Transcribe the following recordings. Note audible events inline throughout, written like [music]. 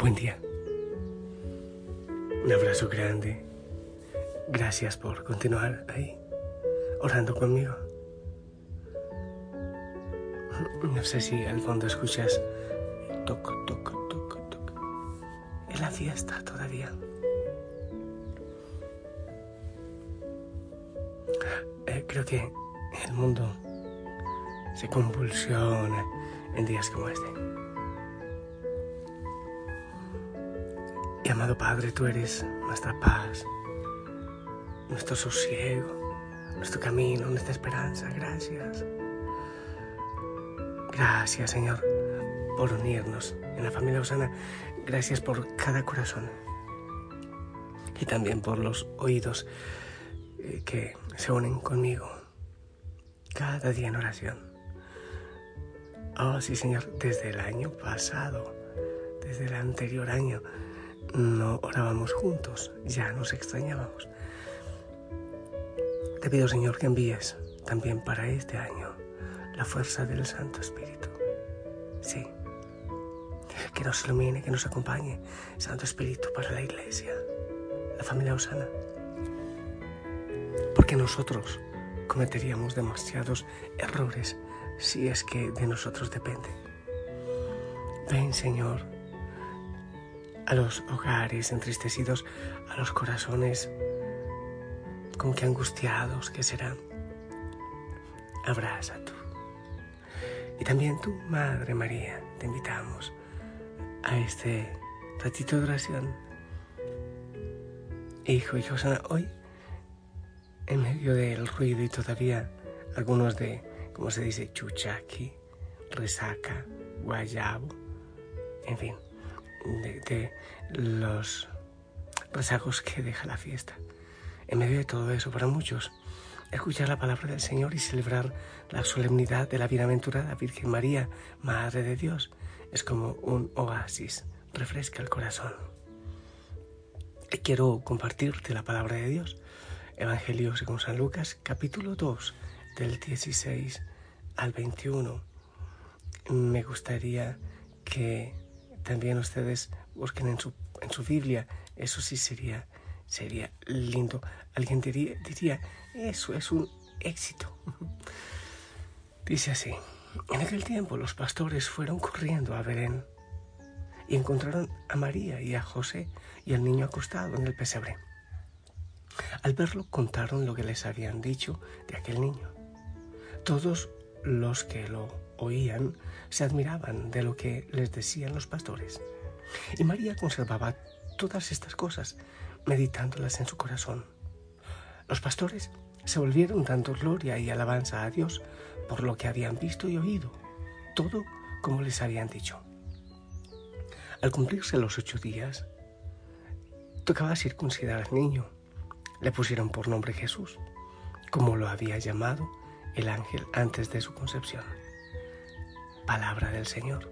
Buen día. Un abrazo grande. Gracias por continuar ahí, orando conmigo. No sé si al fondo escuchas toco, toco, toco, toco. Es la fiesta todavía. Eh, creo que el mundo se convulsiona en días como este. Amado Padre, tú eres nuestra paz, nuestro sosiego, nuestro camino, nuestra esperanza. Gracias. Gracias, Señor, por unirnos en la familia Osana. Gracias por cada corazón. Y también por los oídos eh, que se unen conmigo cada día en oración. Oh, sí, Señor, desde el año pasado, desde el anterior año, no orábamos juntos, ya nos extrañábamos. Te pido, Señor, que envíes también para este año la fuerza del Santo Espíritu. Sí, que nos ilumine, que nos acompañe, Santo Espíritu, para la iglesia, la familia Osana. Porque nosotros cometeríamos demasiados errores si es que de nosotros depende. Ven, Señor, a los hogares entristecidos, a los corazones como que angustiados que serán. Abraza tú. Y también tú, Madre María, te invitamos a este ratito de oración. Hijo y Josana, hoy, en medio del ruido y todavía algunos de, como se dice, chuchaqui, resaca, guayabo, en fin de, los rezagos que deja la fiesta. En medio de todo eso, para muchos, escuchar la palabra del Señor y celebrar la solemnidad de la bienaventurada Virgen María, Madre de Dios, es como un oasis, refresca el corazón. Quiero compartirte la palabra de Dios. Evangelio según San Lucas, capítulo 2, del 16 al 21. Me gustaría que también ustedes busquen en su, en su Biblia. Eso sí sería, sería lindo. Alguien diría, diría, eso es un éxito. [laughs] Dice así, en aquel tiempo los pastores fueron corriendo a Belén y encontraron a María y a José y al niño acostado en el pesebre. Al verlo contaron lo que les habían dicho de aquel niño. Todos los que lo oían se admiraban de lo que les decían los pastores. Y María conservaba todas estas cosas, meditándolas en su corazón. Los pastores se volvieron dando gloria y alabanza a Dios por lo que habían visto y oído, todo como les habían dicho. Al cumplirse los ocho días, tocaba circuncidar al niño. Le pusieron por nombre Jesús, como lo había llamado el ángel antes de su concepción palabra del Señor.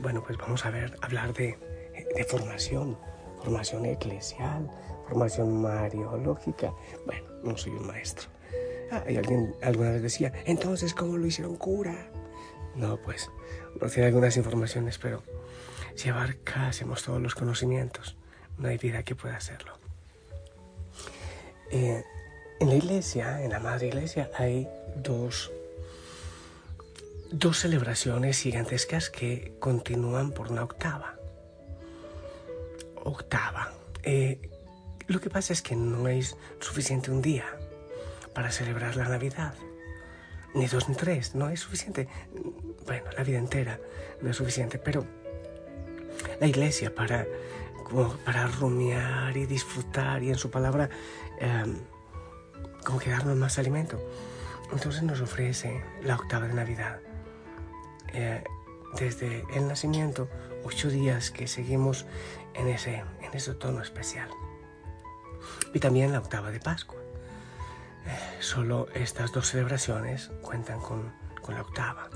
Bueno, pues vamos a ver, hablar de, formación, formación eclesial, formación mariológica. Bueno, no soy un maestro. Ah, y alguien alguna vez decía, entonces, ¿cómo lo hicieron cura? No, pues, no tiene algunas informaciones, pero si abarcásemos todos los conocimientos, no hay vida que pueda hacerlo. Eh, en la iglesia, en la madre iglesia, hay dos dos celebraciones gigantescas que continúan por una octava. Octava. Eh, lo que pasa es que no es suficiente un día para celebrar la Navidad. Ni dos ni tres, no es suficiente. Bueno, la vida entera no es suficiente, pero la iglesia para, para rumiar y disfrutar y en su palabra em, como que darnos más alimento. Entonces nos ofrece la octava de Navidad. Eh, desde el nacimiento, ocho días que seguimos en ese, en tono especial. Y también la octava de Pascua. Eh, solo estas dos celebraciones cuentan con, con la octava.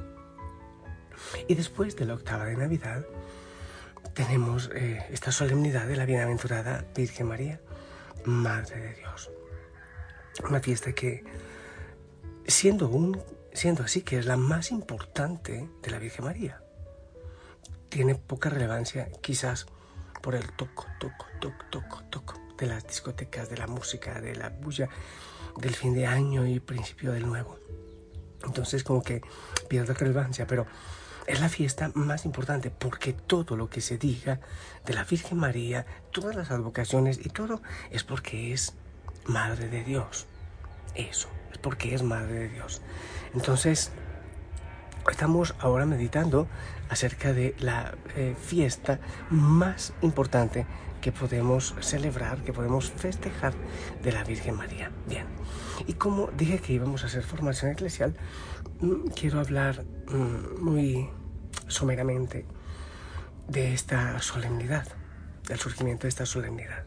Y después de la octava de Navidad, tenemos eh, esta solemnidad de la bienaventurada Virgen María, Madre de Dios. Una fiesta que, siendo, un, siendo así, que es la más importante de la Virgen María, tiene poca relevancia quizás por el toco, toco, toco, toco, toco de las discotecas, de la música, de la bulla del fin de año y principio del nuevo. Entonces como que pierde relevancia, pero es la fiesta más importante porque todo lo que se diga de la Virgen María, todas las advocaciones y todo es porque es Madre de Dios. Eso, es porque es Madre de Dios. Entonces, estamos ahora meditando acerca de la eh, fiesta más importante que podemos celebrar, que podemos festejar de la Virgen María. Bien, y como dije que íbamos a hacer formación eclesial, mm, quiero hablar mm, muy someramente de esta solemnidad, del surgimiento de esta solemnidad.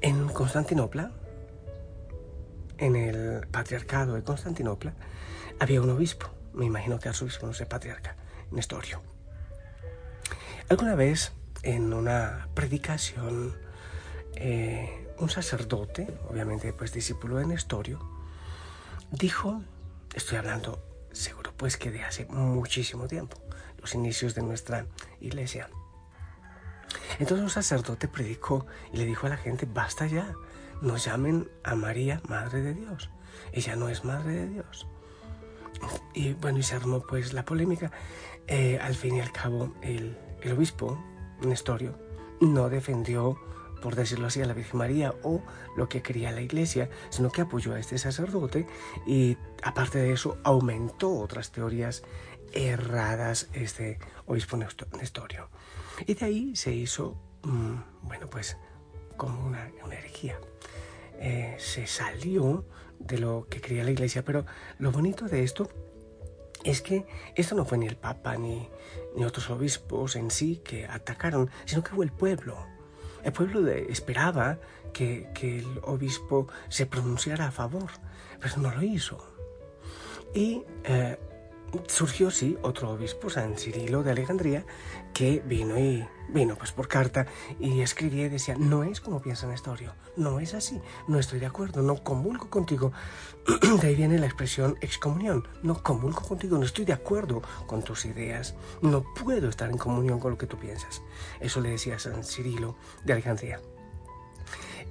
En Constantinopla, en el patriarcado de Constantinopla, había un obispo, me imagino que arzobispo, no sé, patriarca, Nestorio. Alguna vez, en una predicación, eh, un sacerdote, obviamente pues discípulo de Nestorio, dijo, estoy hablando seguro pues que de hace muchísimo tiempo, los inicios de nuestra iglesia. Entonces un sacerdote predicó y le dijo a la gente, basta ya, no llamen a María Madre de Dios, ella no es Madre de Dios. Y bueno, y se armó pues la polémica. Eh, al fin y al cabo, el, el obispo, Nestorio, no defendió por decirlo así, a la Virgen María o lo que quería la iglesia, sino que apoyó a este sacerdote y aparte de eso aumentó otras teorías erradas este obispo Nestorio. Y de ahí se hizo, mm, bueno, pues como una, herejía. Eh, se salió de lo que quería la iglesia, pero lo bonito de esto es que esto no fue ni el Papa ni, ni otros obispos en sí que atacaron, sino que fue el pueblo el pueblo esperaba que, el obispo se pronunciara a favor, pero no lo hizo. Y eh, surgió, sí, otro obispo, San Cirilo de Alejandría, que vino y vino pues por carta y escribía y decía, no es como piensa Nestorio, no es así, no estoy de acuerdo, no comulgo contigo. [clears throat] de ahí viene la expresión excomunión, no comulgo contigo, no estoy de acuerdo con tus ideas, no puedo estar en comunión con lo que tú piensas. Eso le decía San Cirilo de Alejandría.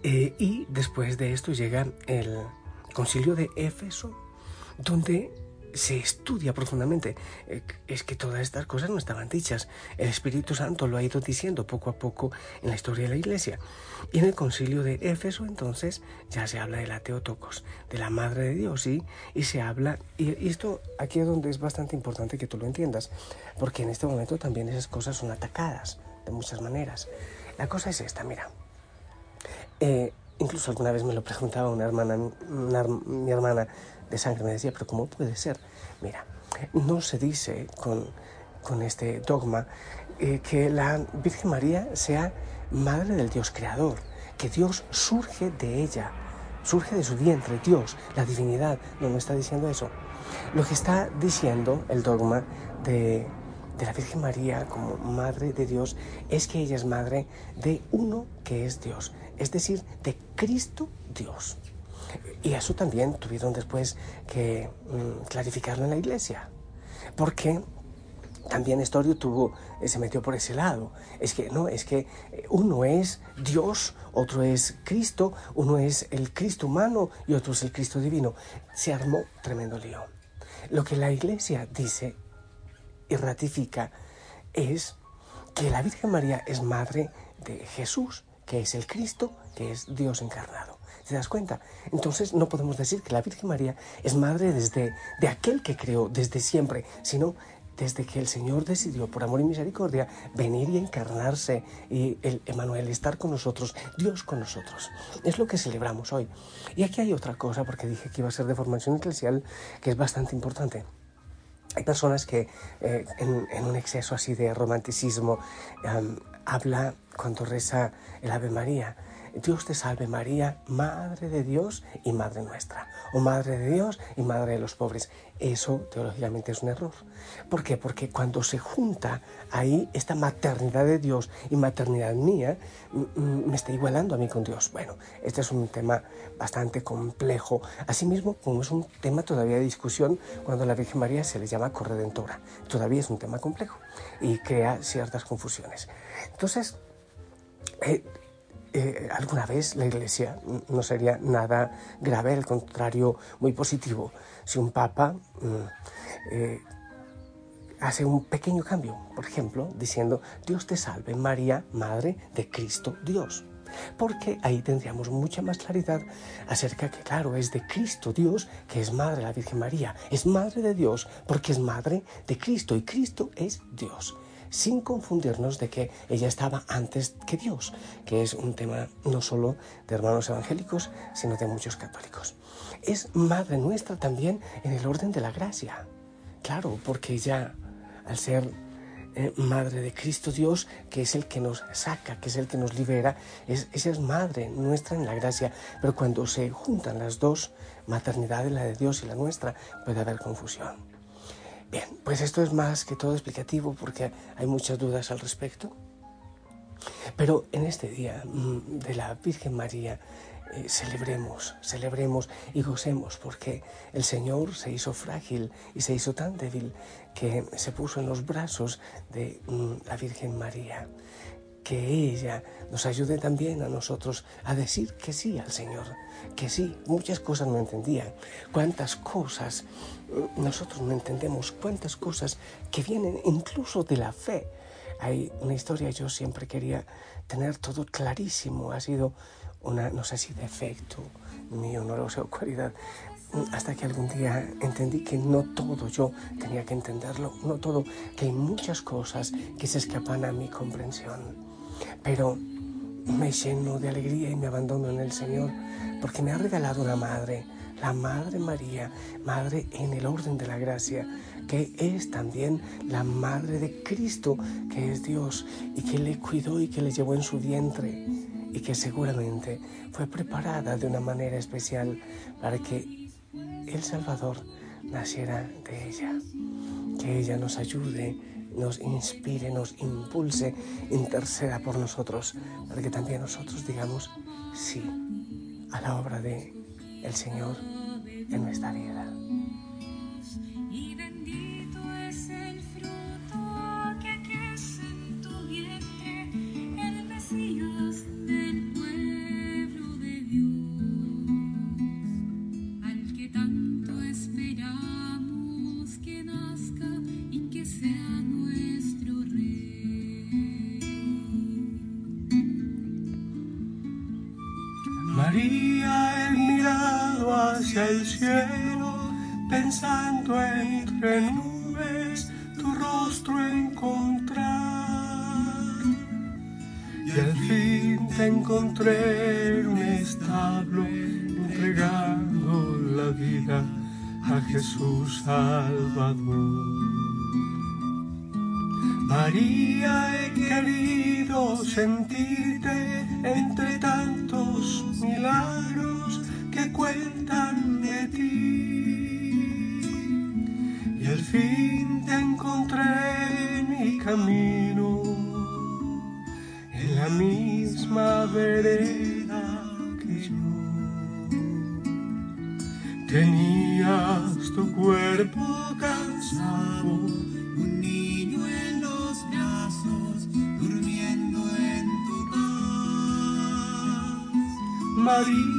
Eh, y después de esto llega el concilio de Éfeso, donde se estudia profundamente. Eh, es que todas estas cosas no estaban dichas. El Espíritu Santo lo ha ido diciendo poco a poco en la historia de la Iglesia. Y en el concilio de Éfeso entonces ya se habla de la Teotocos, de la Madre de Dios, y se habla, y esto aquí es donde es bastante importante que tú lo entiendas, porque en este momento también esas cosas son atacadas de muchas maneras. La cosa es esta, mira. Eh, incluso alguna vez me lo preguntaba una hermana, mi hermana, de sangre. Me decía, pero ¿cómo puede ser? Mira, no se dice con, con este dogma eh, que la Virgen María sea madre del Dios creador, que Dios surge de ella, surge de su vientre, Dios, la divinidad. No, no está diciendo eso. Lo que está diciendo el dogma de, de la Virgen María como madre de Dios es que ella es madre de uno que es Dios, es decir, de Cristo Dios. Y eso también tuvieron después que mm, clarificarlo en la iglesia. Porque también Estorio tuvo, eh, se metió por ese lado. Es que no, es que eh, uno es Dios, otro es Cristo, uno es el Cristo humano y otro es el Cristo divino. Se armó tremendo lío. Lo que la iglesia dice y ratifica es que la Virgen María es madre de Jesús, que es el Cristo, que es Dios encarnado. ¿Te das cuenta? Entonces no podemos decir que la Virgen María es madre desde de aquel que creó desde siempre, sino desde que el Señor decidió, por amor y misericordia, venir y encarnarse, y el Emanuel estar con nosotros, Dios con nosotros. Es lo que celebramos hoy. Y aquí hay otra cosa, porque dije que iba a ser de formación eclesial, que es bastante importante. Hay personas que eh, en, un exceso así de romanticismo habla cuando reza el Ave María Dios te salve María, Madre de Dios y Madre nuestra, o Madre de Dios y Madre de los pobres. Eso teológicamente es un error. ¿Por qué? Porque cuando se junta ahí esta maternidad de Dios y maternidad mía, me está igualando a mí con Dios. Bueno, este es un tema bastante complejo. Asimismo, como es un tema todavía de discusión, cuando a la Virgen María se le llama corredentora. Todavía es un tema complejo y crea ciertas confusiones. Entonces, eh, eh, alguna vez la Iglesia no sería nada grave, al contrario, muy positivo, si un papa mm, eh, hace un pequeño cambio, por ejemplo, diciendo, Dios te salve María, Madre de Cristo Dios. Porque ahí tendríamos mucha más claridad acerca que, claro, es de Cristo Dios, que es Madre la Virgen María. Es Madre de Dios porque es Madre de Cristo y Cristo es Dios sin confundirnos de que ella estaba antes que Dios, que es un tema no solo de hermanos evangélicos, sino de muchos católicos. Es madre nuestra también en el orden de la gracia. Claro, porque ella, al ser eh, madre de Cristo Dios, que es el que nos saca, que es el que nos libera, es, ella es madre nuestra en la gracia. Pero cuando se juntan las dos maternidades, la de Dios y la nuestra, puede haber confusión. Bien, pues esto es más que todo explicativo porque hay muchas dudas al respecto. Pero en este día mm, de la Virgen María eh, celebremos, celebremos y gocemos porque el Señor se hizo frágil y se hizo tan débil que se puso en los brazos de mm, la Virgen María que ella nos ayude también a nosotros a decir que sí al Señor, que sí, muchas cosas no entendía, cuántas cosas nosotros no entendemos, cuántas cosas que vienen incluso de la fe. Hay una historia, yo siempre quería tener todo clarísimo, ha sido una, no sé si defecto mío, no lo sé, cualidad, mm, hasta que algún día entendí que no todo yo tenía que entenderlo, no todo, que hay muchas cosas que se escapan a mi comprensión. Pero me lleno de alegría y me abandono en el Señor porque me ha regalado una madre, la Madre María, Madre en el orden de la gracia, que es también la Madre de Cristo, que es Dios, y que le cuidó y que le llevó en su vientre, y que seguramente fue preparada de una manera especial para que el Salvador naciera de ella. Que ella nos ayude nos inspire, nos impulse, interceda por nosotros, para que también nosotros digamos sí a la obra de el Señor en nuestra vida. Cielo, pensando entre nubes tu rostro encontrar. Y al fin te encontré en un establo, entregando la vida a Jesús Salvador. María, he querido sentirte entre tantos milagros que cuentan de ti. Y al fin te encontré en mi camino, en la misma vereda que yo. Tenías tu cuerpo cansado María,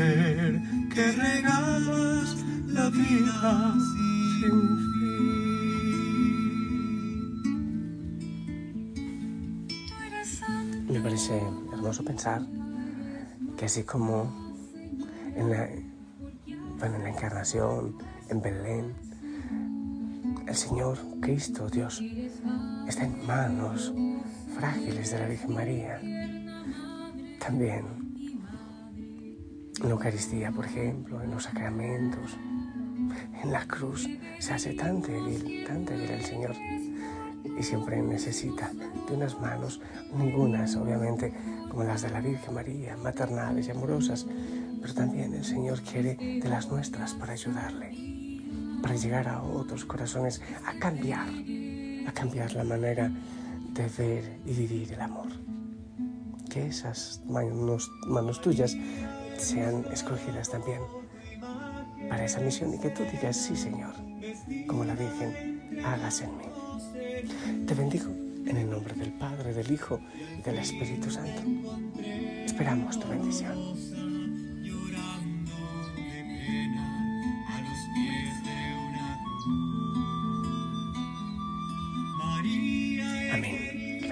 que regalas la vida sin fin. Me parece hermoso pensar que así como en la, bueno, en la encarnación, en Belén, el Señor Cristo, Dios, está en manos frágiles de la Virgen María. También en la Eucaristía, por ejemplo, en los sacramentos, en la cruz, se hace tan débil, tan débil el Señor. Y siempre necesita de unas manos, ningunas obviamente como las de la Virgen María, maternales y amorosas, pero también el Señor quiere de las nuestras para ayudarle, para llegar a otros corazones, a cambiar, a cambiar la manera de ver y vivir el amor. Que esas manos, manos tuyas sean escogidas también para esa misión y que tú digas, sí Señor, como la Virgen, hagas en mí. Te bendigo en el nombre del Padre, del Hijo y del Espíritu Santo. Esperamos tu bendición.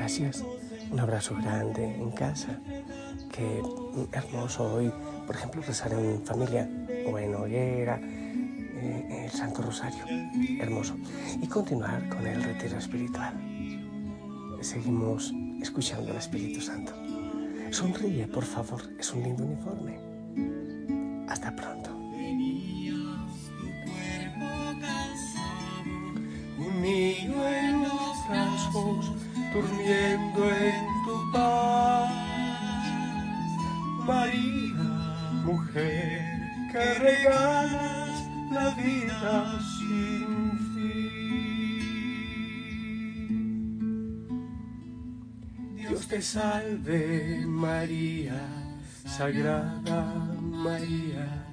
gracias. Un abrazo grande en casa. Qué hermoso hoy, por ejemplo, rezar en familia o en hoguera, eh, el Santo Rosario. Hermoso. Y continuar con el retiro espiritual. Seguimos escuchando al Espíritu Santo. Sonríe, por favor. Es un lindo uniforme. Hasta pronto. Mujer, que regalas la vida sin fin. Dios te salve María, Sagrada María,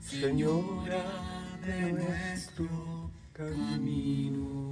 Señora de nuestro camino.